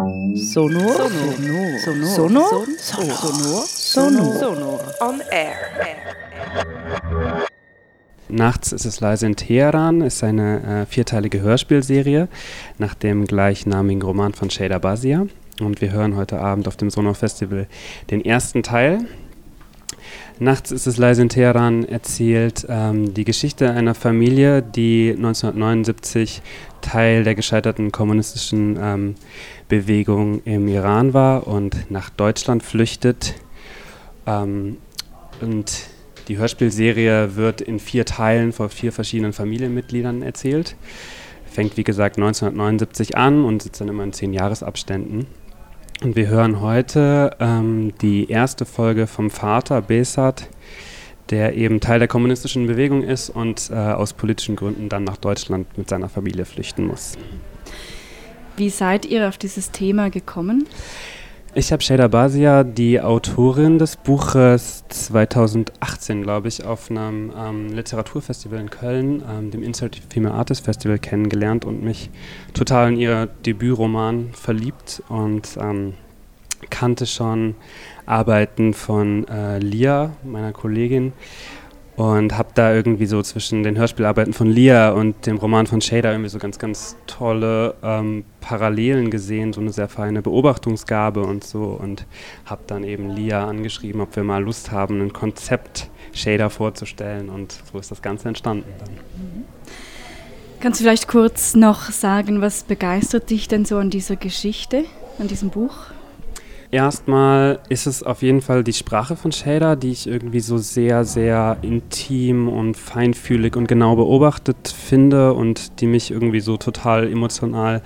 Sonor. Sonor. Sonor. Sonor. Sonor. Sonor. On air. Nachts ist es leise in Teheran ist eine äh, vierteilige Hörspielserie nach dem gleichnamigen Roman von Shada Bazia. Und wir hören heute Abend auf dem Sonor Festival den ersten Teil. Nachts ist es leise in Teheran erzählt ähm, die Geschichte einer Familie, die 1979 Teil der gescheiterten kommunistischen ähm, Bewegung im Iran war und nach Deutschland flüchtet. Ähm, und die Hörspielserie wird in vier Teilen von vier verschiedenen Familienmitgliedern erzählt. Fängt wie gesagt 1979 an und sitzt dann immer in zehn Jahresabständen. Und wir hören heute ähm, die erste Folge vom Vater Besat, der eben Teil der kommunistischen Bewegung ist und äh, aus politischen Gründen dann nach Deutschland mit seiner Familie flüchten muss. Wie seid ihr auf dieses Thema gekommen? Ich habe Shada Basia, die Autorin des Buches 2018, glaube ich, auf einem ähm, Literaturfestival in Köln, ähm, dem Insert Female Artist Festival, kennengelernt und mich total in ihr Debütroman verliebt und ähm, kannte schon Arbeiten von äh, Lia, meiner Kollegin, und habe da irgendwie so zwischen den Hörspielarbeiten von Lia und dem Roman von Shader irgendwie so ganz, ganz tolle ähm, Parallelen gesehen, so eine sehr feine Beobachtungsgabe und so und habe dann eben Lia angeschrieben, ob wir mal Lust haben, ein Konzept Shader vorzustellen und so ist das Ganze entstanden dann. Kannst du vielleicht kurz noch sagen, was begeistert dich denn so an dieser Geschichte, an diesem Buch? Erstmal ist es auf jeden Fall die Sprache von Shader, die ich irgendwie so sehr, sehr intim und feinfühlig und genau beobachtet finde und die mich irgendwie so total emotional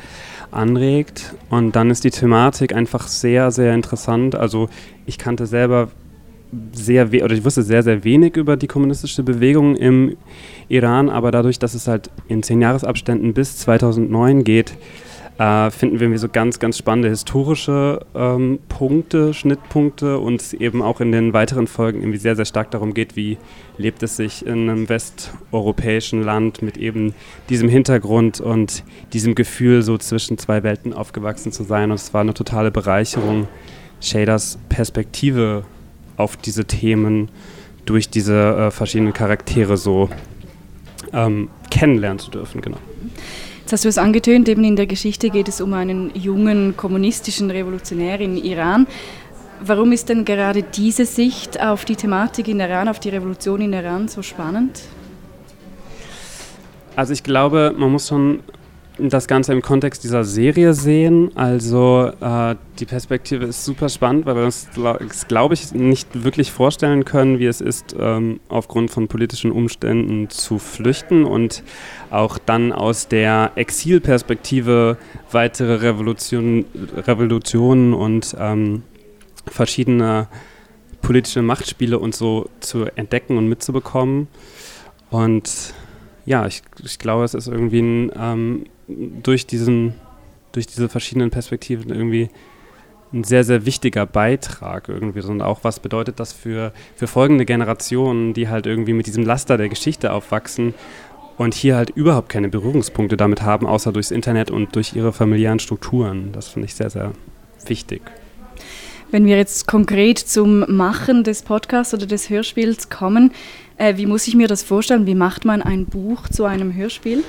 anregt. Und dann ist die Thematik einfach sehr, sehr interessant. Also ich kannte selber sehr oder ich wusste sehr, sehr wenig über die kommunistische Bewegung im Iran, aber dadurch, dass es halt in zehn Jahresabständen bis 2009 geht, äh, finden wir so ganz, ganz spannende historische ähm, Punkte, Schnittpunkte und es eben auch in den weiteren Folgen irgendwie sehr, sehr stark darum geht, wie lebt es sich in einem westeuropäischen Land mit eben diesem Hintergrund und diesem Gefühl, so zwischen zwei Welten aufgewachsen zu sein. Und es war eine totale Bereicherung, Shaders Perspektive auf diese Themen durch diese äh, verschiedenen Charaktere so ähm, kennenlernen zu dürfen, genau. Jetzt hast du es angetönt, eben in der Geschichte geht es um einen jungen kommunistischen Revolutionär in Iran. Warum ist denn gerade diese Sicht auf die Thematik in Iran, auf die Revolution in Iran so spannend? Also ich glaube, man muss schon das Ganze im Kontext dieser Serie sehen. Also äh, die Perspektive ist super spannend, weil wir uns, glaube ich, nicht wirklich vorstellen können, wie es ist, ähm, aufgrund von politischen Umständen zu flüchten und auch dann aus der Exilperspektive weitere Revolution, Revolutionen und ähm, verschiedene politische Machtspiele und so zu entdecken und mitzubekommen. Und ja, ich, ich glaube, es ist irgendwie ein ähm, durch, diesen, durch diese verschiedenen Perspektiven irgendwie ein sehr, sehr wichtiger Beitrag irgendwie. Und auch was bedeutet das für, für folgende Generationen, die halt irgendwie mit diesem Laster der Geschichte aufwachsen und hier halt überhaupt keine Berührungspunkte damit haben, außer durchs Internet und durch ihre familiären Strukturen. Das finde ich sehr, sehr wichtig. Wenn wir jetzt konkret zum Machen des Podcasts oder des Hörspiels kommen, äh, wie muss ich mir das vorstellen? Wie macht man ein Buch zu einem Hörspiel?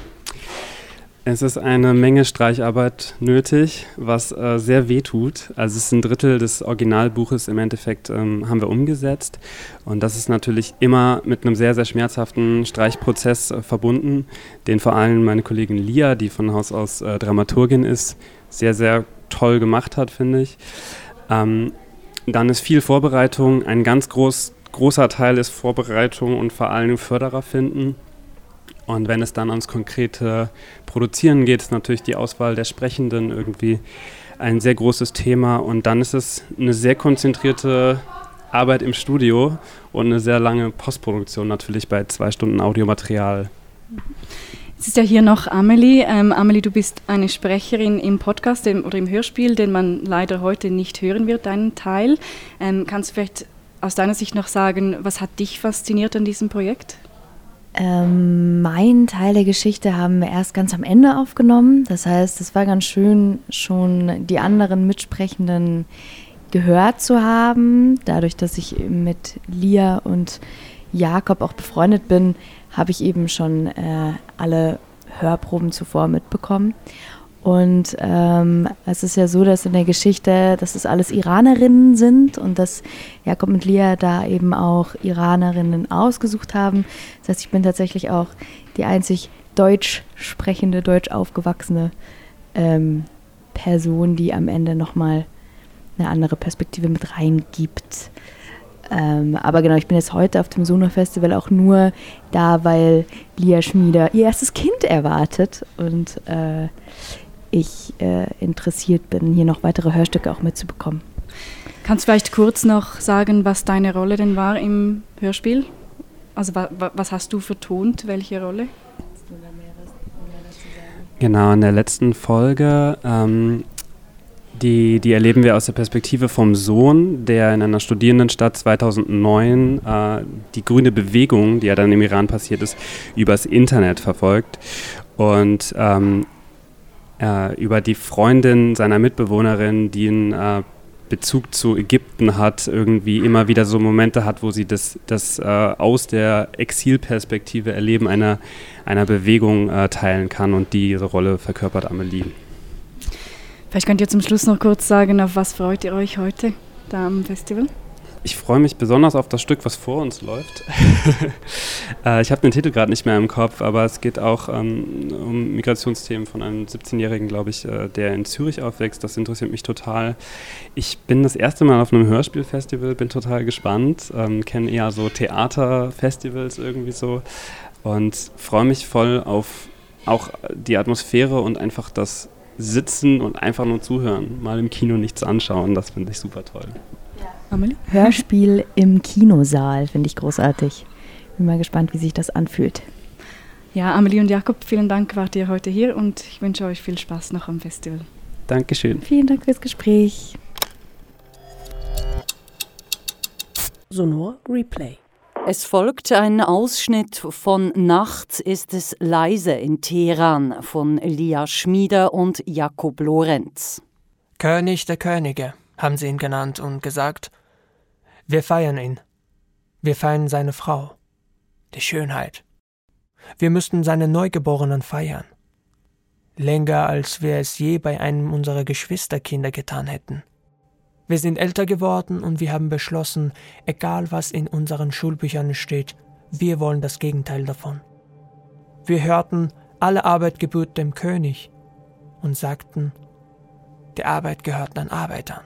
Es ist eine Menge Streicharbeit nötig, was äh, sehr weh tut. Also es ist ein Drittel des Originalbuches im Endeffekt ähm, haben wir umgesetzt. Und das ist natürlich immer mit einem sehr, sehr schmerzhaften Streichprozess äh, verbunden, den vor allem meine Kollegin Lia, die von Haus aus äh, Dramaturgin ist, sehr, sehr toll gemacht hat, finde ich. Ähm, dann ist viel Vorbereitung. Ein ganz groß, großer Teil ist Vorbereitung und vor allem Förderer finden. Und wenn es dann ans konkrete Produzieren geht, ist natürlich die Auswahl der Sprechenden irgendwie ein sehr großes Thema. Und dann ist es eine sehr konzentrierte Arbeit im Studio und eine sehr lange Postproduktion natürlich bei zwei Stunden Audiomaterial. Es ist ja hier noch Amelie. Ähm, Amelie, du bist eine Sprecherin im Podcast dem, oder im Hörspiel, den man leider heute nicht hören wird, deinen Teil. Ähm, kannst du vielleicht aus deiner Sicht noch sagen, was hat dich fasziniert an diesem Projekt? Ähm, mein Teil der Geschichte haben wir erst ganz am Ende aufgenommen. Das heißt, es war ganz schön, schon die anderen Mitsprechenden gehört zu haben. Dadurch, dass ich mit Lia und Jakob auch befreundet bin, habe ich eben schon äh, alle Hörproben zuvor mitbekommen. Und ähm, es ist ja so, dass in der Geschichte, dass es alles Iranerinnen sind und dass Jakob und Lia da eben auch Iranerinnen ausgesucht haben. Das heißt, ich bin tatsächlich auch die einzig deutsch sprechende, deutsch aufgewachsene ähm, Person, die am Ende nochmal eine andere Perspektive mit reingibt. Ähm, aber genau, ich bin jetzt heute auf dem Sono Festival auch nur da, weil Lia Schmieder ihr erstes Kind erwartet und äh, ich äh, interessiert bin, hier noch weitere Hörstücke auch mitzubekommen. Kannst du vielleicht kurz noch sagen, was deine Rolle denn war im Hörspiel? Also wa was hast du vertont, welche Rolle? Genau, in der letzten Folge, ähm, die, die erleben wir aus der Perspektive vom Sohn, der in einer Studierendenstadt 2009 äh, die grüne Bewegung, die ja dann im Iran passiert ist, übers Internet verfolgt. Und ähm, äh, über die Freundin seiner Mitbewohnerin, die einen äh, Bezug zu Ägypten hat, irgendwie immer wieder so Momente hat, wo sie das, das äh, aus der Exilperspektive Erleben einer, einer Bewegung äh, teilen kann und diese Rolle verkörpert Amelie. Vielleicht könnt ihr zum Schluss noch kurz sagen, auf was freut ihr euch heute da am Festival? Ich freue mich besonders auf das Stück, was vor uns läuft. äh, ich habe den Titel gerade nicht mehr im Kopf, aber es geht auch ähm, um Migrationsthemen von einem 17-Jährigen, glaube ich, äh, der in Zürich aufwächst. Das interessiert mich total. Ich bin das erste Mal auf einem Hörspielfestival, bin total gespannt, ähm, kenne eher so Theaterfestivals irgendwie so und freue mich voll auf auch die Atmosphäre und einfach das Sitzen und einfach nur zuhören, mal im Kino nichts anschauen. Das finde ich super toll. Amelie? Hörspiel im Kinosaal, finde ich großartig. Bin mal gespannt, wie sich das anfühlt. Ja, Amelie und Jakob, vielen Dank, wart ihr heute hier und ich wünsche euch viel Spaß noch am Festival. Dankeschön. Vielen Dank fürs Gespräch. Sonor Replay. Es folgt ein Ausschnitt von Nachts ist es leise in Teheran von Lia Schmieder und Jakob Lorenz. König der Könige haben sie ihn genannt und gesagt, wir feiern ihn. Wir feiern seine Frau, die Schönheit. Wir müssten seine Neugeborenen feiern. Länger, als wir es je bei einem unserer Geschwisterkinder getan hätten. Wir sind älter geworden und wir haben beschlossen, egal was in unseren Schulbüchern steht, wir wollen das Gegenteil davon. Wir hörten, alle Arbeit gebührt dem König und sagten, die Arbeit gehört den Arbeitern.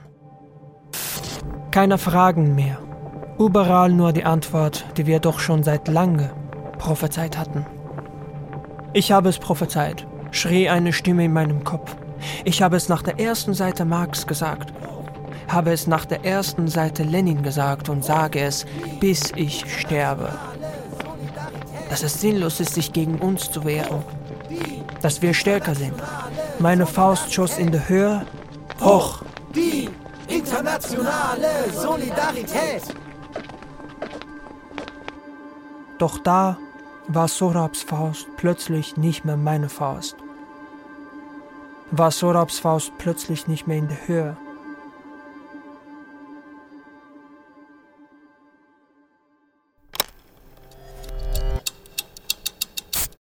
Keine Fragen mehr. Überall nur die Antwort, die wir doch schon seit lange prophezeit hatten. Ich habe es prophezeit, schrie eine Stimme in meinem Kopf. Ich habe es nach der ersten Seite Marx gesagt, habe es nach der ersten Seite Lenin gesagt und sage es, bis ich sterbe. Dass es sinnlos ist, sich gegen uns zu wehren. Dass wir stärker sind. Meine Faust schoss in die Höhe. Hoch! Die internationale Solidarität! Doch da war Sorabs Faust plötzlich nicht mehr meine Faust. War Sorabs Faust plötzlich nicht mehr in der Höhe